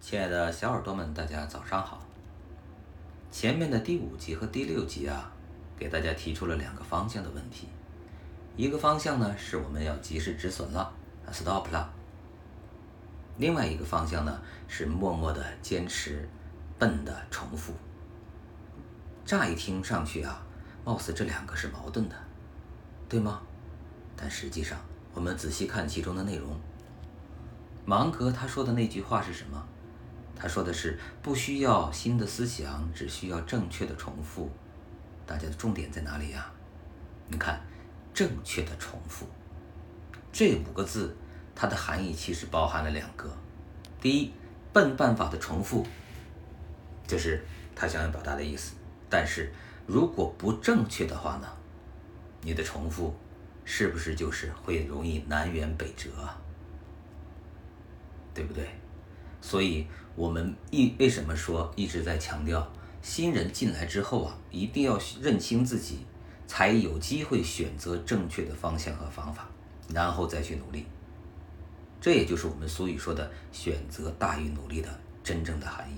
亲爱的小耳朵们，大家早上好。前面的第五集和第六集啊，给大家提出了两个方向的问题。一个方向呢，是我们要及时止损了，stop 了。另外一个方向呢，是默默的坚持，笨的重复。乍一听上去啊，貌似这两个是矛盾的，对吗？但实际上，我们仔细看其中的内容。芒格他说的那句话是什么？他说的是不需要新的思想，只需要正确的重复。大家的重点在哪里呀？你看，正确的重复这五个字，它的含义其实包含了两个。第一，笨办法的重复，就是他想要表达的意思。但是如果不正确的话呢？你的重复是不是就是会容易南辕北辙啊？对不对？所以，我们一为什么说一直在强调新人进来之后啊，一定要认清自己，才有机会选择正确的方向和方法，然后再去努力。这也就是我们俗语说的“选择大于努力”的真正的含义。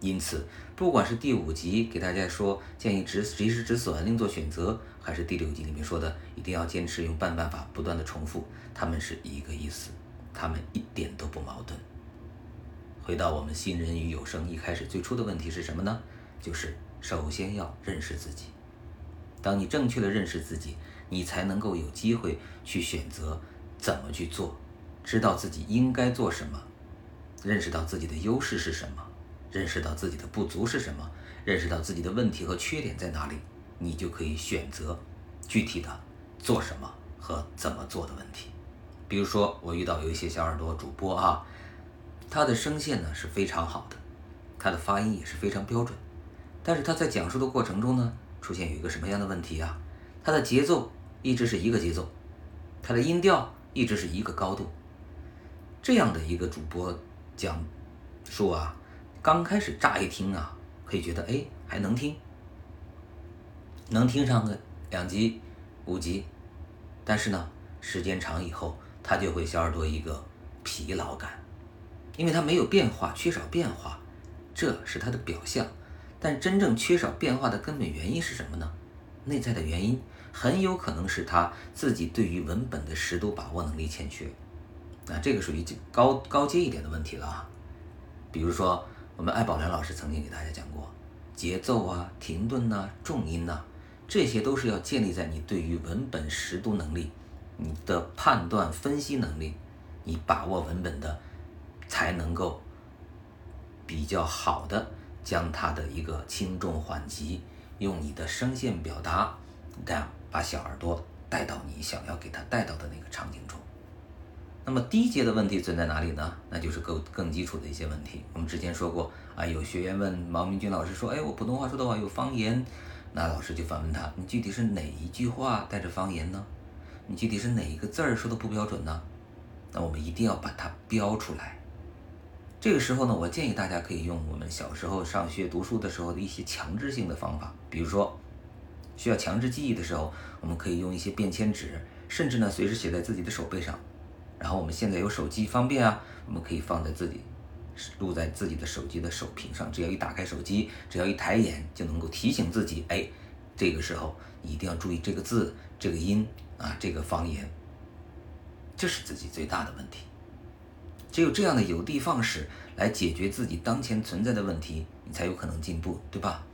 因此，不管是第五集给大家说建议止及时止损，另做选择，还是第六集里面说的一定要坚持用半办法，不断的重复，他们是一个意思，他们一点都不矛盾。回到我们新人与有声一开始最初的问题是什么呢？就是首先要认识自己。当你正确的认识自己，你才能够有机会去选择怎么去做，知道自己应该做什么，认识到自己的优势是什么，认识到自己的不足是什么，认识到自己的问题和缺点在哪里，你就可以选择具体的做什么和怎么做的问题。比如说，我遇到有一些小耳朵主播啊。他的声线呢是非常好的，他的发音也是非常标准，但是他在讲述的过程中呢，出现有一个什么样的问题啊？他的节奏一直是一个节奏，他的音调一直是一个高度。这样的一个主播讲述啊，刚开始乍一听啊，可以觉得哎还能听，能听上个两集、五集，但是呢，时间长以后，他就会小耳朵一个疲劳感。因为它没有变化，缺少变化，这是它的表象。但真正缺少变化的根本原因是什么呢？内在的原因很有可能是他自己对于文本的识读把握能力欠缺。那这个属于高高阶一点的问题了啊。比如说，我们艾宝良老师曾经给大家讲过，节奏啊、停顿呐、重音呐，这些都是要建立在你对于文本识读能力、你的判断分析能力、你把握文本的。才能够比较好的将它的一个轻重缓急，用你的声线表达，这样把小耳朵带到你想要给他带到的那个场景中。那么低阶的问题存在哪里呢？那就是更更基础的一些问题。我们之前说过啊，有学员问毛明军老师说：“哎，我普通话说的话有方言。”那老师就反问他：“你具体是哪一句话带着方言呢？你具体是哪一个字儿说的不标准呢？”那我们一定要把它标出来。这个时候呢，我建议大家可以用我们小时候上学读书的时候的一些强制性的方法，比如说需要强制记忆的时候，我们可以用一些便签纸，甚至呢随时写在自己的手背上。然后我们现在有手机方便啊，我们可以放在自己录在自己的手机的手屏上，只要一打开手机，只要一抬眼就能够提醒自己，哎，这个时候你一定要注意这个字、这个音啊，这个方言，这是自己最大的问题。只有这样的有的放矢来解决自己当前存在的问题，你才有可能进步，对吧？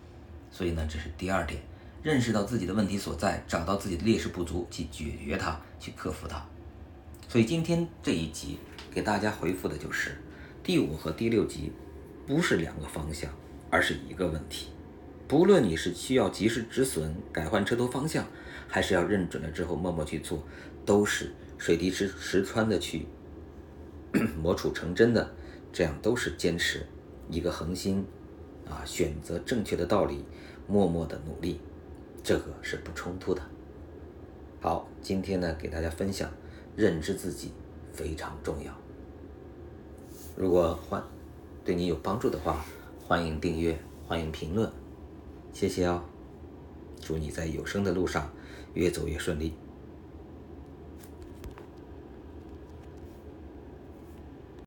所以呢，这是第二点，认识到自己的问题所在，找到自己的劣势不足，去解决它，去克服它。所以今天这一集给大家回复的就是第五和第六集，不是两个方向，而是一个问题。不论你是需要及时止损、改换车头方向，还是要认准了之后默默去做，都是水滴石石穿的去。磨杵成针的，这样都是坚持一个恒心啊，选择正确的道理，默默的努力，这个是不冲突的。好，今天呢给大家分享，认知自己非常重要。如果欢对你有帮助的话，欢迎订阅，欢迎评论，谢谢哦。祝你在有声的路上越走越顺利。